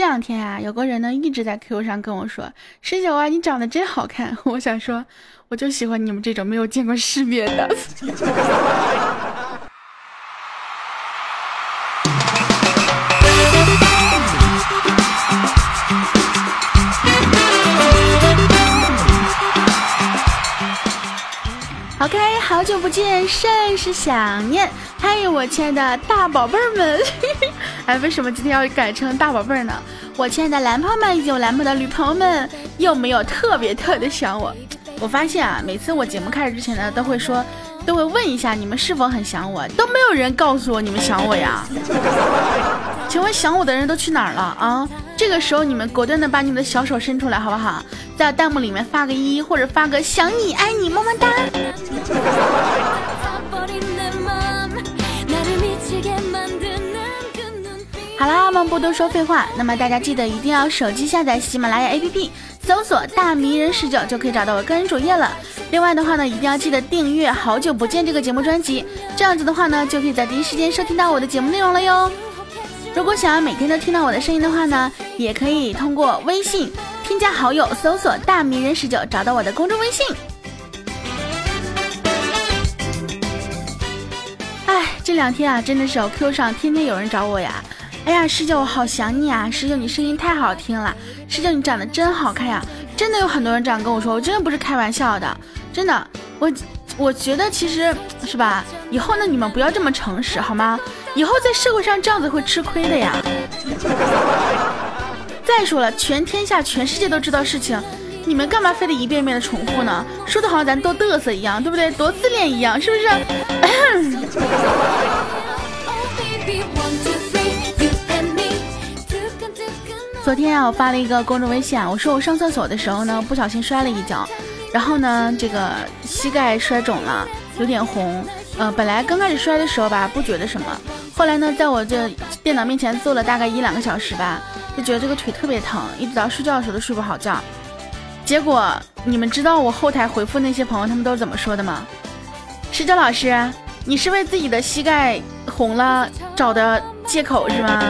这两天啊，有个人呢一直在 Q Q 上跟我说：“十九啊，你长得真好看。”我想说，我就喜欢你们这种没有见过世面的。OK，好久不见，甚是想念。嗨，我亲爱的大宝贝儿们！哎，为什么今天要改成大宝贝儿呢？我亲爱的男朋友们以及我男朋友的女朋友们，有没有特别特别想我？我发现啊，每次我节目开始之前呢，都会说，都会问一下你们是否很想我，都没有人告诉我你们想我呀。请问想我的人都去哪儿了啊？这个时候你们果断的把你们的小手伸出来，好不好？在弹幕里面发个一，或者发个想你爱你么么哒。好啦，我们不多说废话，那么大家记得一定要手机下载喜马拉雅 APP，搜索大迷人十九就可以找到我个人主页了。另外的话呢，一定要记得订阅《好久不见》这个节目专辑，这样子的话呢，就可以在第一时间收听到我的节目内容了哟。如果想要每天都听到我的声音的话呢，也可以通过微信。添加好友，搜索“大迷人十九”，找到我的公众微信。哎，这两天啊，真的是 Q 上天天有人找我呀。哎呀，十九，我好想你啊！十九，你声音太好听了。十九，你长得真好看呀！真的有很多人这样跟我说，我真的不是开玩笑的，真的。我我觉得其实是吧，以后呢，你们不要这么诚实好吗？以后在社会上这样子会吃亏的呀。再说了，全天下、全世界都知道事情，你们干嘛非得一遍遍的重复呢？说的好像咱多嘚瑟一样，对不对？多自恋一样，是不是？昨天啊，我发了一个公众微信，我说我上厕所的时候呢，不小心摔了一跤，然后呢，这个膝盖摔肿了，有点红。呃，本来刚开始摔的时候吧，不觉得什么，后来呢，在我这电脑面前坐了大概一两个小时吧。就觉得这个腿特别疼，一直到睡觉的时候都睡不好觉。结果你们知道我后台回复那些朋友他们都是怎么说的吗？石哲老师，你是为自己的膝盖红了找的借口是吗？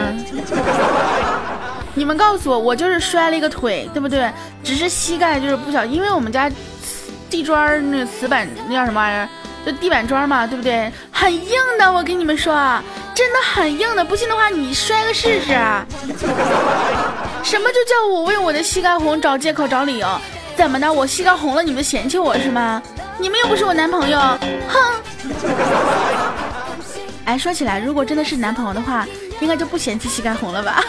你们告诉我，我就是摔了一个腿，对不对？只是膝盖就是不小，因为我们家地砖那瓷板那叫什么玩意儿？就地板砖嘛，对不对？很硬的，我跟你们说啊。真的很硬的，不信的话你摔个试试。什么就叫我为我的膝盖红找借口找理由？怎么的？我膝盖红了，你们嫌弃我是吗？你们又不是我男朋友，哼！哎，说起来，如果真的是男朋友的话，应该就不嫌弃膝盖红了吧？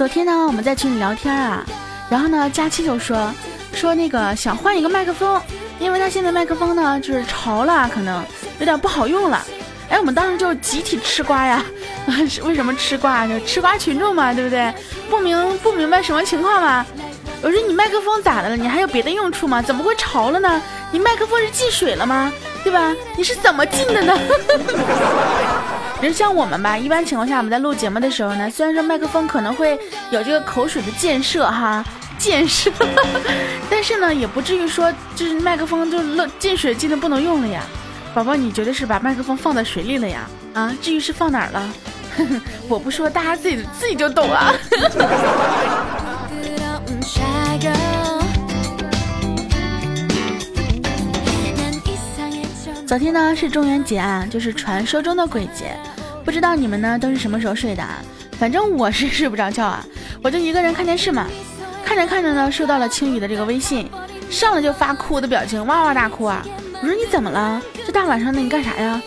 昨天呢，我们在群里聊天啊，然后呢，佳期就说说那个想换一个麦克风。因为他现在麦克风呢，就是潮了，可能有点不好用了。哎，我们当时就集体吃瓜呀！为什么吃瓜？就吃瓜群众嘛，对不对？不明不明白什么情况吗？我说你麦克风咋的了？你还有别的用处吗？怎么会潮了呢？你麦克风是进水了吗？对吧？你是怎么进的呢？人像我们吧，一般情况下我们在录节目的时候呢，虽然说麦克风可能会有这个口水的溅射哈。溅射，但是呢，也不至于说就是麦克风就漏进水进的不能用了呀。宝宝，你觉得是把麦克风放在水里了呀？啊，至于是放哪儿了，我不说，大家自己自己就懂了。昨天呢是中元节啊，就是传说中的鬼节，不知道你们呢都是什么时候睡的？啊？反正我是睡不着觉啊，我就一个人看电视嘛。看着看着呢，收到了青雨的这个微信，上来就发哭的表情，哇哇大哭啊！我说你怎么了？这大晚上的你干啥呀？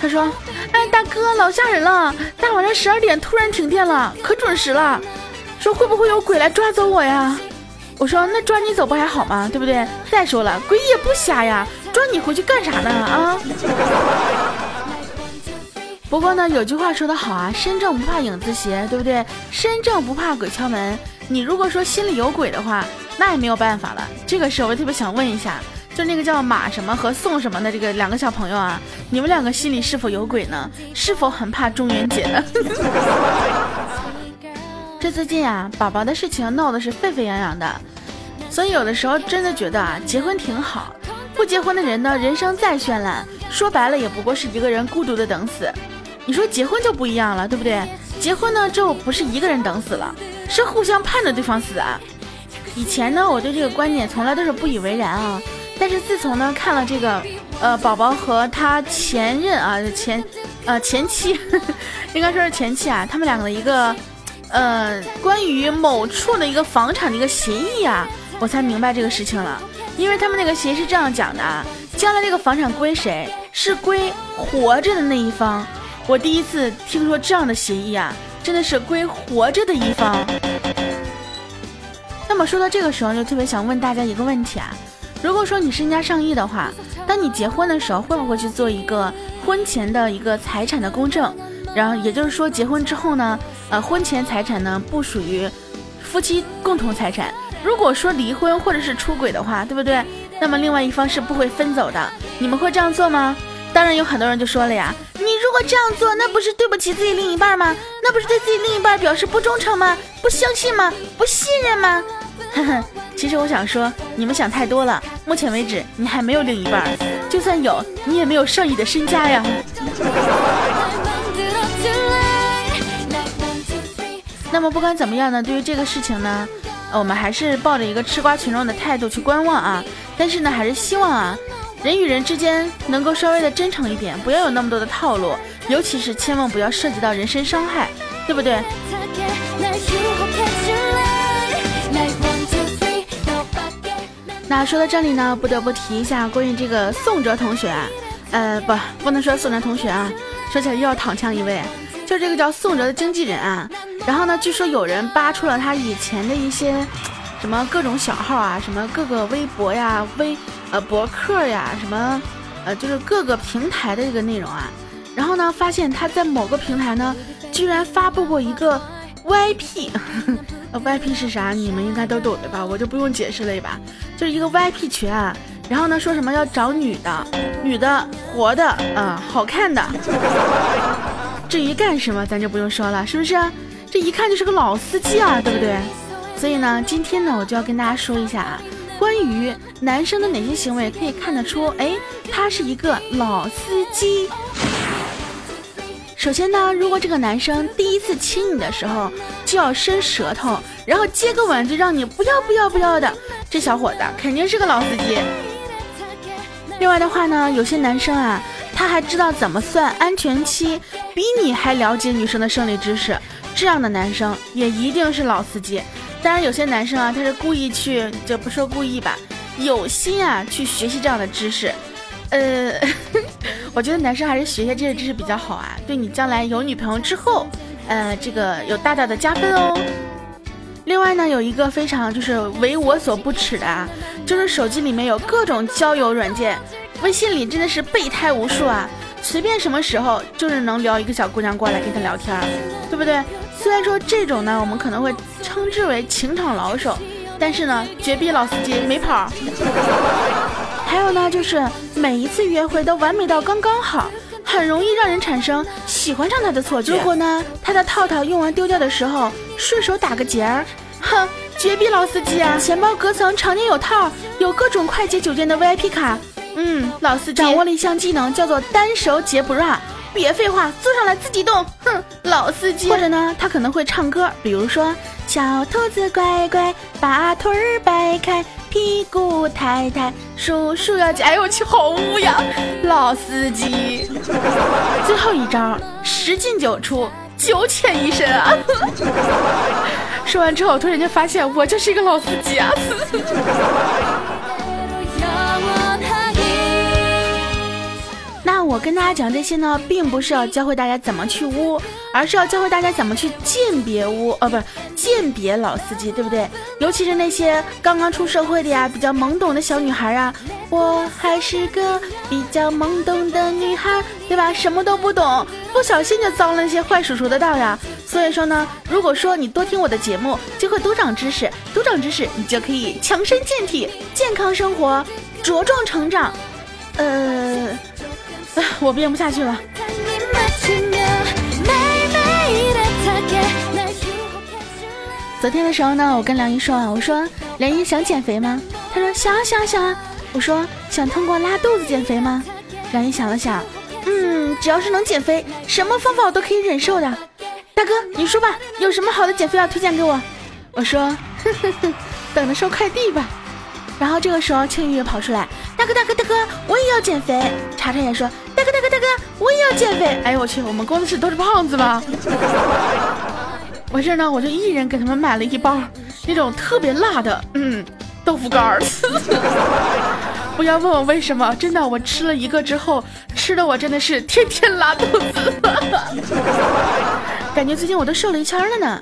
他说：哎，大哥，老吓人了！大晚上十二点突然停电了，可准时了。说会不会有鬼来抓走我呀？我说那抓你走不还好吗？对不对？再说了，鬼也不瞎呀，抓你回去干啥呢？啊！不过呢，有句话说得好啊，身正不怕影子斜，对不对？身正不怕鬼敲门。你如果说心里有鬼的话，那也没有办法了。这个时候我特别想问一下，就那个叫马什么和宋什么的这个两个小朋友啊，你们两个心里是否有鬼呢？是否很怕中元节呢？这最近啊，宝宝的事情闹得是沸沸扬扬的，所以有的时候真的觉得啊，结婚挺好。不结婚的人呢，人生再绚烂，说白了也不过是一个人孤独的等死。你说结婚就不一样了，对不对？结婚呢之后不是一个人等死了，是互相盼着对方死啊。以前呢，我对这个观点从来都是不以为然啊。但是自从呢看了这个，呃，宝宝和他前任啊前，呃前妻，应该说是前妻啊，他们两个的一个，呃，关于某处的一个房产的一个协议啊，我才明白这个事情了。因为他们那个协议是这样讲的啊，将来这个房产归谁，是归活着的那一方。我第一次听说这样的协议啊，真的是归活着的一方。那么说到这个时候，就特别想问大家一个问题啊。如果说你身家上亿的话，当你结婚的时候，会不会去做一个婚前的一个财产的公证？然后也就是说，结婚之后呢，呃，婚前财产呢不属于夫妻共同财产。如果说离婚或者是出轨的话，对不对？那么另外一方是不会分走的。你们会这样做吗？当然有很多人就说了呀，你如果这样做，那不是对不起自己另一半吗？那不是对自己另一半表示不忠诚吗？不相信吗？不信任吗？呵呵。其实我想说，你们想太多了。目前为止，你还没有另一半，就算有，你也没有上亿的身家呀。那么不管怎么样呢，对于这个事情呢，我们还是抱着一个吃瓜群众的态度去观望啊。但是呢，还是希望啊，人与人之间能够稍微的真诚一点，不要有那么多的套路，尤其是千万不要涉及到人身伤害，对不对？那说到这里呢，不得不提一下关于这个宋哲同学，呃，不，不能说宋哲同学啊，说起来又要躺枪一位，就这个叫宋哲的经纪人啊。然后呢，据说有人扒出了他以前的一些 什么各种小号啊，什么各个微博呀、微呃博客呀，什么呃就是各个平台的一个内容啊。然后呢，发现他在某个平台呢，居然发布过一个 VIP。VIP 是啥？你们应该都懂的吧？我就不用解释了吧？就是一个 VIP 群啊，然后呢，说什么要找女的，女的活的，啊，好看的。至于干什么，咱就不用说了，是不是？这一看就是个老司机啊，对不对？所以呢，今天呢，我就要跟大家说一下啊，关于男生的哪些行为可以看得出，哎，他是一个老司机。首先呢，如果这个男生第一次亲你的时候就要伸舌头，然后接个吻就让你不要不要不要的，这小伙子肯定是个老司机。另外的话呢，有些男生啊，他还知道怎么算安全期，比你还了解女生的生理知识，这样的男生也一定是老司机。当然，有些男生啊，他是故意去，就不说故意吧，有心啊去学习这样的知识，呃。我觉得男生还是学学这些知识比较好啊，对你将来有女朋友之后，呃，这个有大大的加分哦。另外呢，有一个非常就是为我所不耻的啊，就是手机里面有各种交友软件，微信里真的是备胎无数啊，随便什么时候就是能聊一个小姑娘过来跟他聊天，对不对？虽然说这种呢，我们可能会称之为情场老手，但是呢，绝逼老司机没跑。还有呢，就是每一次约会都完美到刚刚好，很容易让人产生喜欢上他的错觉。如果呢，他的套套用完丢掉的时候，顺手打个结儿，哼，绝逼老司机啊！钱包隔层常年有套，有各种快捷酒店的 VIP 卡，嗯，老司机掌握了一项技能，叫做单手解不 a 别废话，坐上来自己动，哼，老司机。或者呢，他可能会唱歌，比如说小兔子乖乖，把腿儿摆开。屁股抬抬，叔叔要加油去好污呀！老司机，最后一招十进九出，九浅一深啊！说完之后，突然间发现我就是一个老司机啊！跟大家讲这些呢，并不是要教会大家怎么去污，而是要教会大家怎么去鉴别污，呃，不是鉴别老司机，对不对？尤其是那些刚刚出社会的呀，比较懵懂的小女孩啊，我还是个比较懵懂的女孩，对吧？什么都不懂，不小心就遭了那些坏叔叔的道呀。所以说呢，如果说你多听我的节目，就会多长知识，多长知识，你就可以强身健体，健康生活，茁壮成长。呃。我编不下去了。昨天的时候呢，我跟梁一说啊，我说梁一想减肥吗？他说想想想。我说想通过拉肚子减肥吗？梁一想了想，嗯，只要是能减肥，什么方法我都可以忍受的。大哥，你说吧，有什么好的减肥药推荐给我？我说，呵呵呵等着收快递吧。然后这个时候，庆玉跑出来，大哥大哥大哥，我也要减肥。查查也说，我也要减肥。哎呦我去，我们工作室都是胖子吗？完事呢，我就一人给他们买了一包那种特别辣的，嗯，豆腐干儿。不要问我为什么，真的，我吃了一个之后，吃的我真的是天天拉肚子，感觉最近我都瘦了一圈了呢。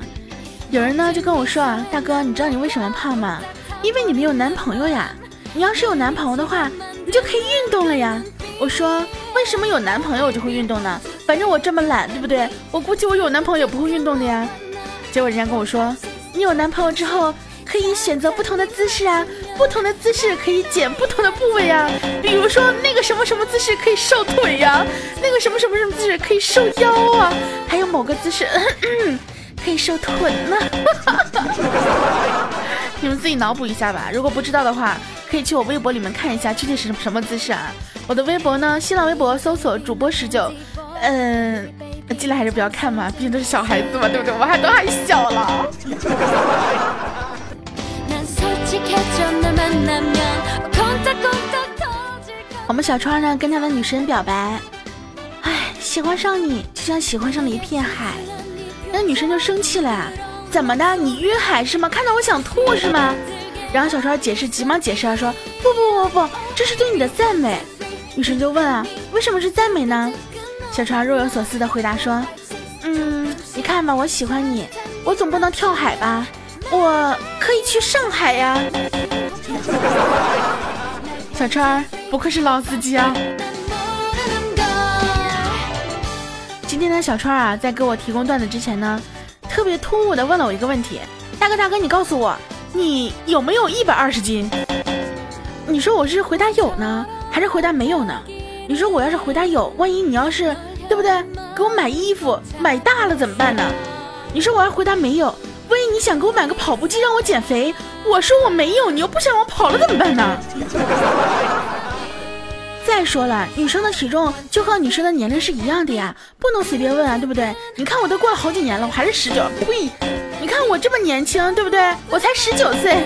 有人呢就跟我说啊，大哥，你知道你为什么胖吗？因为你没有男朋友呀。你要是有男朋友的话，你就可以运动了呀。我说，为什么有男朋友我就会运动呢？反正我这么懒，对不对？我估计我有男朋友也不会运动的呀。结果人家跟我说，你有男朋友之后。可以选择不同的姿势啊，不同的姿势可以减不同的部位啊，比如说那个什么什么姿势可以瘦腿呀，那个什么什么什么姿势可以瘦腰啊，还有某个姿势可以瘦臀呢。你们自己脑补一下吧，如果不知道的话，可以去我微博里面看一下具体是什么姿势啊。我的微博呢，新浪微博搜索主播十九，嗯，进来还是不要看嘛，毕竟都是小孩子嘛，对不对？我还都还小了。我们小川呢跟他的女神表白，哎，喜欢上你就像喜欢上了一片海。那女生就生气了呀，怎么的？你晕海是吗？看到我想吐是吗？然后小川解释，急忙解释啊，说不不不不，这是对你的赞美。女生就问啊，为什么是赞美呢？小川若有所思的回答说，嗯，你看吧，我喜欢你，我总不能跳海吧？我可以去上海呀，小川不愧是老司机啊！今天的小川啊，在给我提供段子之前呢，特别突兀的问了我一个问题：大哥大哥，你告诉我，你有没有一百二十斤？你说我是回答有呢，还是回答没有呢？你说我要是回答有，万一你要是对不对，给我买衣服买大了怎么办呢？你说我要回答没有。万一你想给我买个跑步机让我减肥，我说我没有，你又不想我跑了怎么办呢？再说了，女生的体重就和女生的年龄是一样的呀，不能随便问啊，对不对？你看我都过了好几年了，我还是十九。呸！你看我这么年轻，对不对？我才十九岁。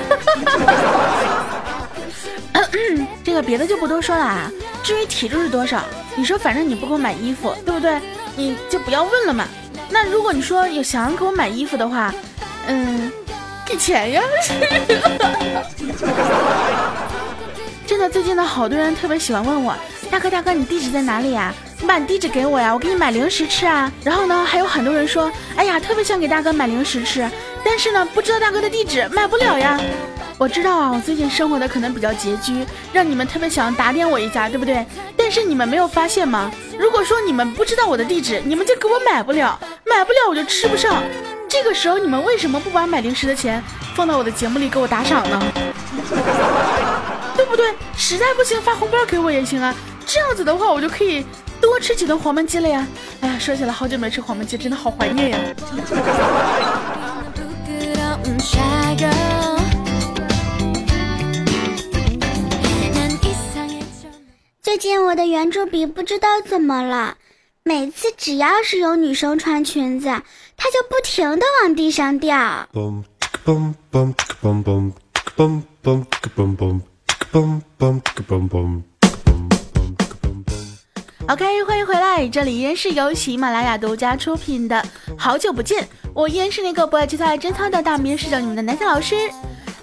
这个别的就不多说了啊。至于体重是多少，你说反正你不给我买衣服，对不对？你就不要问了嘛。那如果你说有想要给我买衣服的话，嗯，给钱呀！真的，最近呢，好多人特别喜欢问我，大哥大哥，你地址在哪里呀？你把你地址给我呀，我给你买零食吃啊。然后呢，还有很多人说，哎呀，特别想给大哥买零食吃，但是呢，不知道大哥的地址，买不了呀。我知道啊，我最近生活的可能比较拮据，让你们特别想打点我一下，对不对？但是你们没有发现吗？如果说你们不知道我的地址，你们就给我买不了，买不了我就吃不上。这个时候你们为什么不把买零食的钱放到我的节目里给我打赏呢？对不对？实在不行发红包给我也行啊，这样子的话我就可以多吃几顿黄焖鸡了呀。哎呀，说起来好久没吃黄焖鸡，真的好怀念呀。最近我的圆珠笔不知道怎么了。每次只要是有女生穿裙子，它就不停的往地上掉。OK，欢迎回来，这里依然是由喜马拉雅独家出品的《好久不见》，我依然是那个不爱吃菜、真操的大名视角你们的男神老师。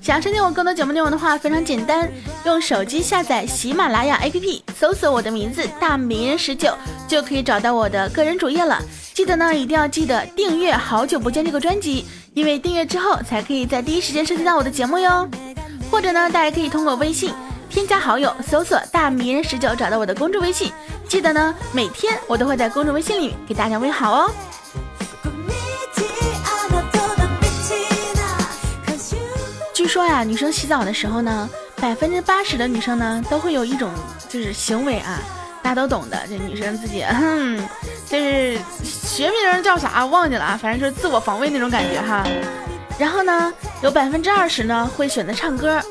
想要收听我更多节目内容的话，非常简单，用手机下载喜马拉雅 APP，搜索我的名字“大名人十九”，就可以找到我的个人主页了。记得呢，一定要记得订阅《好久不见》这个专辑，因为订阅之后才可以在第一时间收听到我的节目哟。或者呢，大家可以通过微信添加好友，搜索“大名人十九”，找到我的公众微信。记得呢，每天我都会在公众微信里给大家问好哦。据说呀，女生洗澡的时候呢，百分之八十的女生呢都会有一种就是行为啊，大家都懂的。这女生自己，就是学名叫啥忘记了啊，反正就是自我防卫那种感觉哈。然后呢，有百分之二十呢会选择唱歌。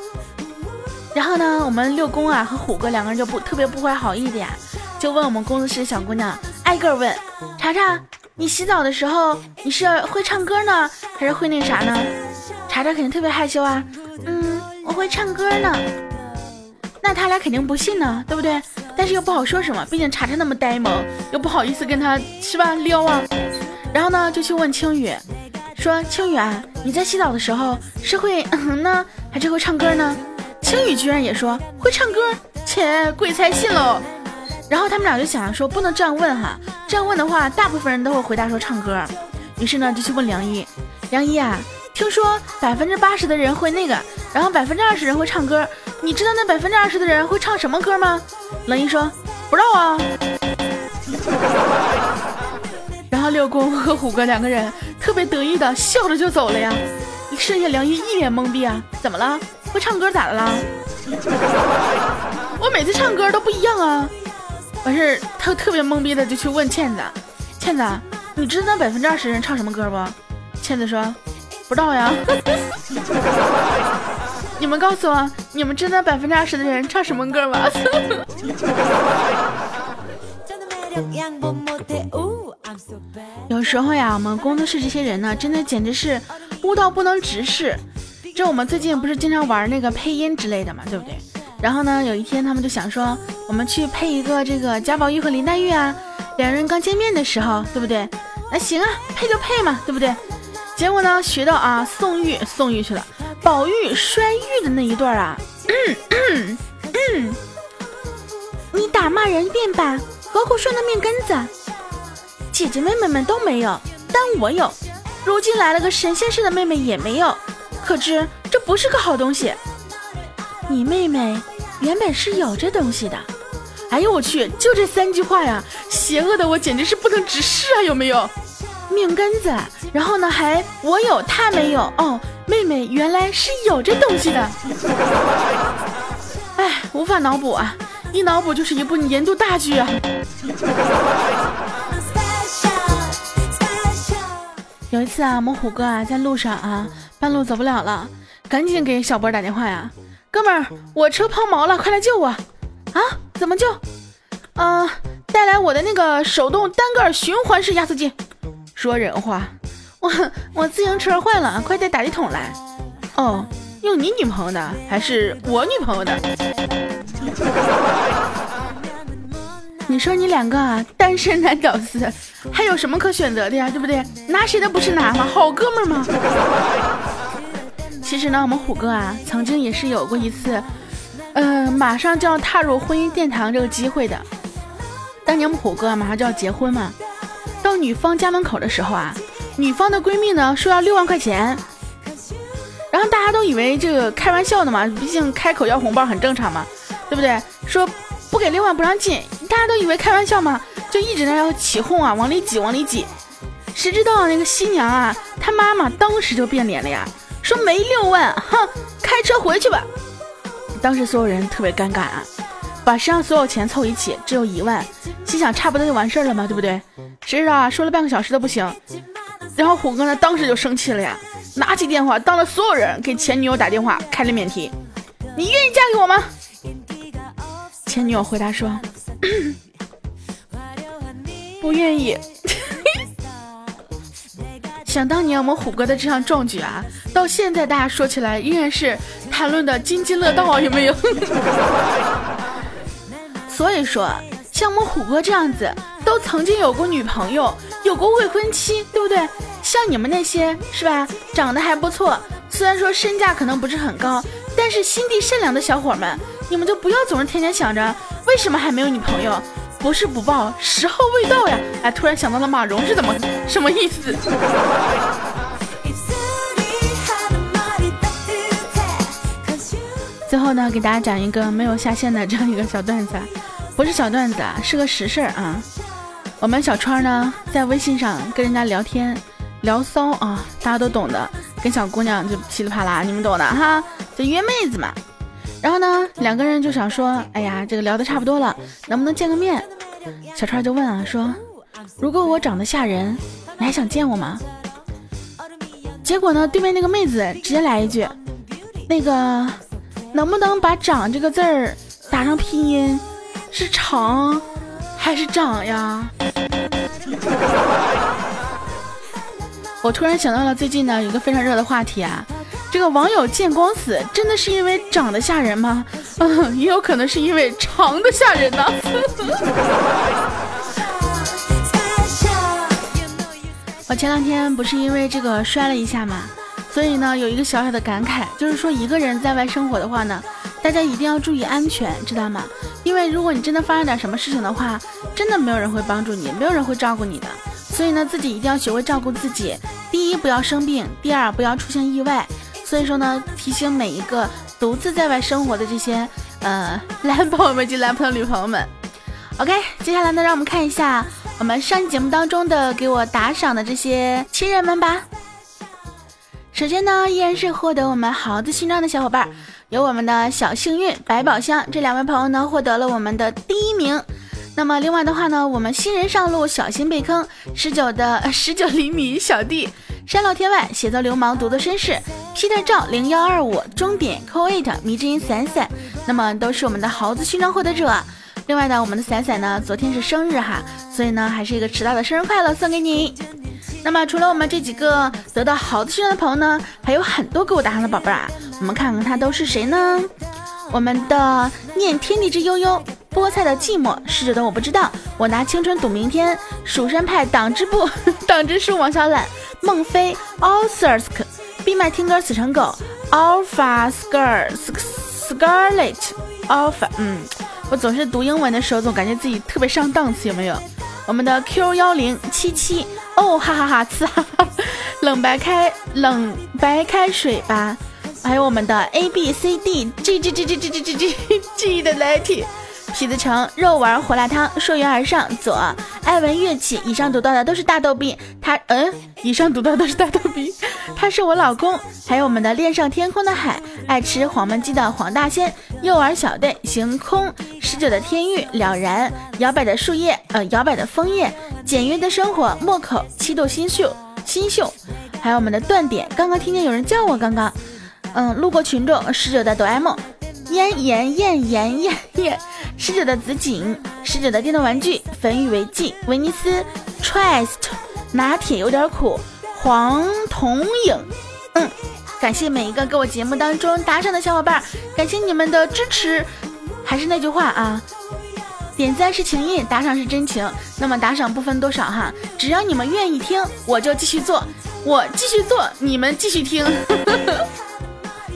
然后呢，我们六公啊和虎哥两个人就不特别不怀好意的呀，就问我们工作室的小姑娘，挨个问查查，你洗澡的时候你是会唱歌呢，还是会那啥呢？查查肯定特别害羞啊，嗯，我会唱歌呢。那他俩肯定不信呢，对不对？但是又不好说什么，毕竟查查那么呆萌，又不好意思跟他是吧撩啊。然后呢，就去问青雨，说青雨啊，你在洗澡的时候是会 嗯呢，还是会唱歌呢？青雨居然也说会唱歌，切，鬼才信喽。然后他们俩就想说，不能这样问哈，这样问的话，大部分人都会回答说唱歌。于是呢，就去问梁一，梁一啊。听说百分之八十的人会那个，然后百分之二十人会唱歌。你知道那百分之二十的人会唱什么歌吗？冷一说不知道啊。然后六公和虎哥两个人特别得意的笑着就走了呀。剩下梁一一脸懵逼啊，怎么了？会唱歌咋的了？我每次唱歌都不一样啊。完事他特别懵逼的就去问倩子，倩子，你知道那百分之二十人唱什么歌不？倩子说。不知道呀，你们告诉我，你们知道百分之二十的人唱什么歌吗？有时候呀，我们工作室这些人呢，真的简直是污到不能直视。这我们最近不是经常玩那个配音之类的嘛，对不对？然后呢，有一天他们就想说，我们去配一个这个贾宝玉和林黛玉啊，两人刚见面的时候，对不对？那行啊，配就配嘛，对不对？结果呢？学到啊，宋玉宋玉去了，宝玉摔玉的那一段啊，你打骂人便罢，何苦摔那命根子？姐姐妹妹们都没有，但我有。如今来了个神仙似的妹妹也没有，可知这不是个好东西。你妹妹原本是有这东西的。哎呦我去，就这三句话呀，邪恶的我简直是不能直视啊！有没有？命根子，然后呢？还我有他没有哦。妹妹原来是有这东西的，哎，无法脑补啊！一脑补就是一部年度大剧啊。有一次啊，我们虎哥啊在路上啊，半路走不了了，赶紧给小波打电话呀，哥们儿，我车抛锚了，快来救我！啊？怎么救？啊，带来我的那个手动单个循环式压缩机。说人话，我我自行车坏了，快带打气筒来。哦，用你女朋友的还是我女朋友的？你说你两个啊，单身男屌丝，还有什么可选择的呀？对不对？拿谁的不是拿吗？好哥们儿吗？其实呢，我们虎哥啊，曾经也是有过一次，嗯，马上就要踏入婚姻殿堂这个机会的。当年我们虎哥马上就要结婚嘛。到女方家门口的时候啊，女方的闺蜜呢说要六万块钱，然后大家都以为这个开玩笑的嘛，毕竟开口要红包很正常嘛，对不对？说不给六万不让进，大家都以为开玩笑嘛，就一直在要起哄啊，往里挤，往里挤。谁知道那个新娘啊，她妈妈当时就变脸了呀，说没六万，哼，开车回去吧。当时所有人特别尴尬啊。把身上所有钱凑一起，只有一万，心想差不多就完事儿了嘛，对不对？谁知道啊，说了半个小时都不行，然后虎哥呢，当时就生气了呀，拿起电话，当着所有人给前女友打电话，开了免提。你愿意嫁给我吗？前女友回答说，不愿意。想当年我们虎哥的这项壮举啊，到现在大家说起来依然是谈论的津津乐道，有没有？所以说，像我们虎哥这样子，都曾经有过女朋友，有过未婚妻，对不对？像你们那些是吧，长得还不错，虽然说身价可能不是很高，但是心地善良的小伙们，你们就不要总是天天想着为什么还没有女朋友，不是不报，时候未到呀！哎，突然想到了马蓉是怎么什么意思？最后呢，给大家讲一个没有下线的这样一个小段子，不是小段子啊，是个实事儿啊。我们小川呢，在微信上跟人家聊天，聊骚啊，大家都懂的，跟小姑娘就噼里啪啦，你们懂的哈，就约妹子嘛。然后呢两个人就想说哎呀这个聊的差不多了能不能见个面？小川就问啊说如果我长得吓人你还想见我吗？结果呢对面那个妹子直接来一句那个能不能把长这个字儿打上拼音是长还是长呀？我突然想到了最近呢有个非常热的话题啊这个网友见光死真的是因为长得吓人吗？嗯，也有可能是因为长得吓人呢。我前两天不是因为这个摔了一下嘛，所以呢有一个小小的感慨，就是说一个人在外生活的话呢，大家一定要注意安全，知道吗？因为如果你真的发生点什么事情的话，真的没有人会帮助你，没有人会照顾你的。所以呢，自己一定要学会照顾自己。第一，不要生病；第二，不要出现意外。所以说呢，提醒每一个独自在外生活的这些呃 男朋友们及男朋友、女朋友们。OK，接下来呢，让我们看一下我们上期节目当中的给我打赏的这些亲人们吧。首先呢，依然是获得我们豪子勋章的小伙伴，有我们的小幸运百宝箱这两位朋友呢，获得了我们的第一名。那么另外的话呢，我们新人上路，小心被坑。十九的十九厘米小弟，山老天外，写作流氓，独作绅士，Peter 赵零幺二五，终点 Co Eight，迷之音散散，那么都是我们的豪子勋章获得者。另外呢，我们的散散呢，昨天是生日哈，所以呢，还是一个迟到的生日快乐送给你。那么除了我们这几个得到豪子勋章的朋友呢，还有很多给我打赏的宝贝儿啊，我们看看他都是谁呢？我们的念天地之悠悠。菠菜的寂寞，逝者的我不知道。我拿青春赌明天。蜀山派党支部，党支书王小懒，孟非 a l s e r s k 闭麦听歌死成狗，Alpha Scar Scarlet Alpha。嗯，我总是读英文的时候，总感觉自己特别上档次，有没有？我们的 Q 幺零七七，哦哈哈哈，呲哈哈，冷白开冷白开水吧。还有我们的 A B C D G G G G G G G G G 的 Letty。痞子城肉丸火辣汤，溯源而上。左爱闻乐器，以上读到的都是大逗逼。他嗯，以上读到的都是大逗逼。他是我老公。还有我们的恋上天空的海，爱吃黄焖鸡的黄大仙，幼儿小队行空，十九的天域了然，摇摆的树叶，呃，摇摆的枫叶，简约的生活，莫口七度新秀新秀。还有我们的断点，刚刚听见有人叫我，刚刚，嗯，路过群众，十九的哆啦 A 梦，燕燕燕燕燕。十九的紫锦，十九的电动玩具，粉雨为记，威尼斯，Trust，拿铁有点苦，黄铜影，嗯，感谢每一个给我节目当中打赏的小伙伴，感谢你们的支持。还是那句话啊，点赞是情谊，打赏是真情。那么打赏不分多少哈，只要你们愿意听，我就继续做，我继续做，你们继续听。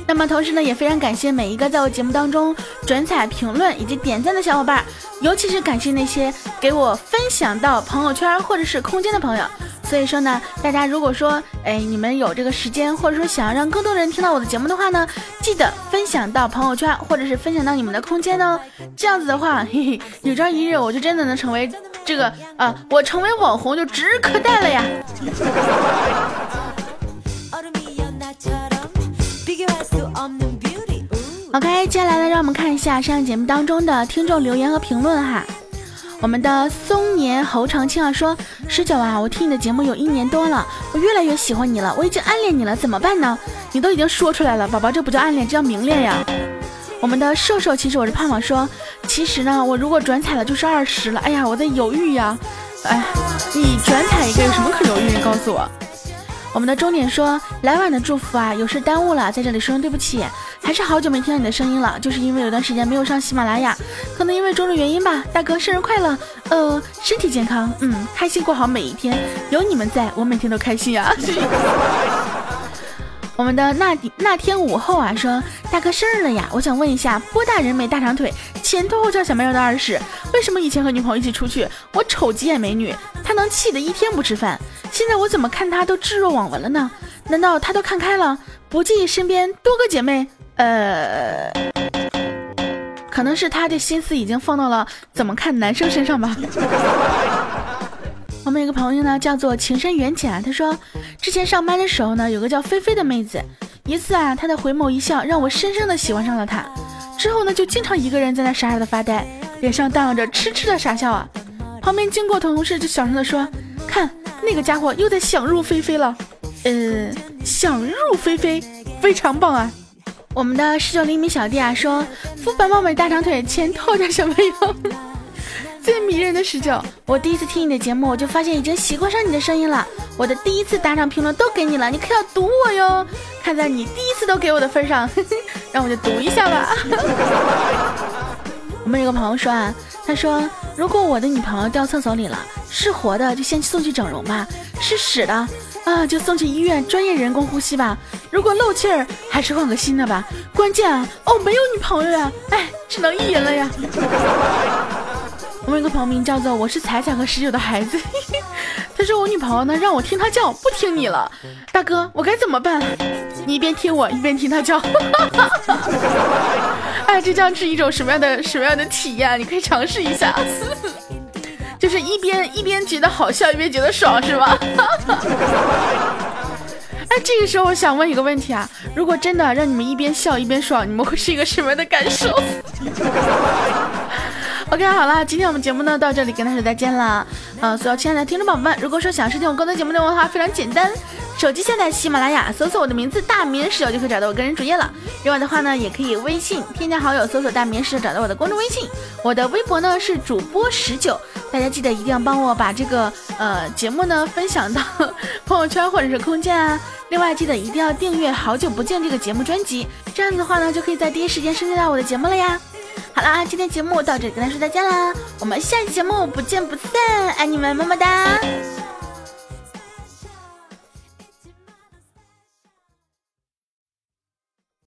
那么同时呢，也非常感谢每一个在我节目当中转采、评论以及点赞的小伙伴，尤其是感谢那些给我分享到朋友圈或者是空间的朋友。所以说呢，大家如果说，哎，你们有这个时间，或者说想要让更多人听到我的节目的话呢，记得分享到朋友圈或者是分享到你们的空间哦。这样子的话，嘿嘿，有朝一日我就真的能成为这个啊，我成为网红就指日可待了呀。OK，接下来呢，让我们看一下上节目当中的听众留言和评论哈。我们的松年侯长青啊说：“十九啊，我听你的节目有一年多了，我越来越喜欢你了，我已经暗恋你了，怎么办呢？你都已经说出来了，宝宝，这不叫暗恋，这叫明恋呀。”我们的瘦瘦，其实我是胖胖说：“其实呢，我如果转彩了就是二十了，哎呀，我在犹豫呀。哎，你转彩一个有什么可犹豫？你告诉我。”我们的终点说：“来晚的祝福啊，有事耽误了，在这里说声对不起。”还是好久没听到你的声音了，就是因为有段时间没有上喜马拉雅，可能因为种种原因吧。大哥，生日快乐！呃，身体健康，嗯，开心过好每一天。有你们在，我每天都开心呀。我们的那那天午后啊，说大哥生日了呀，我想问一下，波大人美大长腿，前凸后翘小蛮腰的二世，为什么以前和女朋友一起出去，我瞅几眼美女，他能气得一天不吃饭，现在我怎么看他都置若罔闻了呢？难道他都看开了，不介意身边多个姐妹？呃，可能是他的心思已经放到了怎么看男生身上吧。我们有个朋友呢，叫做情深缘浅啊，他说之前上班的时候呢，有个叫菲菲的妹子，一次啊，她的回眸一笑让我深深的喜欢上了她。之后呢，就经常一个人在那傻傻的发呆，脸上荡漾着痴痴的傻笑啊。旁边经过的同事就小声的说：“看那个家伙又在想入非非了。”呃，想入非非，非常棒啊。我们的十九厘米小弟啊说：“肤白貌美大长腿，钱透着小蛮腰。”最迷人的十九，我第一次听你的节目，我就发现已经习惯上你的声音了。我的第一次打赏评论都给你了，你可要读我哟。看在你第一次都给我的份上，让我就读一下吧。我们有个朋友说啊，他说如果我的女朋友掉厕所里了，是活的就先送去整容吧，是死的啊就送去医院专业人工呼吸吧。如果漏气儿，还是换个新的吧。关键啊，哦没有女朋友呀，哎，只能意淫了呀。我们有个朋友名叫做我是彩彩和十九的孩子，他说我女朋友呢让我听他叫，不听你了，大哥我该怎么办？你一边听我一边听他叫，哎，这将是一种什么样的什么样的体验？你可以尝试一下，就是一边一边觉得好笑，一边觉得爽，是吧？这时候我想问一个问题啊，如果真的让你们一边笑一边爽，你们会是一个什么样的感受？OK，好啦，今天我们节目呢到这里跟大家说再见了。呃，所有亲爱的听众宝宝们，如果说想收听我更多节目内容的话，非常简单，手机下载喜马拉雅，搜索我的名字大明十九就可以找到我个人主页了。另外的话呢，也可以微信添加好友，搜索大明十九找到我的公众微信。我的微博呢是主播十九，大家记得一定要帮我把这个呃节目呢分享到朋友圈或者是空间啊。另外记得一定要订阅《好久不见》这个节目专辑，这样子的话呢，就可以在第一时间收听到我的节目了呀。好啦，今天节目到这里跟大家说再见啦，我们下期节目不见不散，爱你们，么么哒。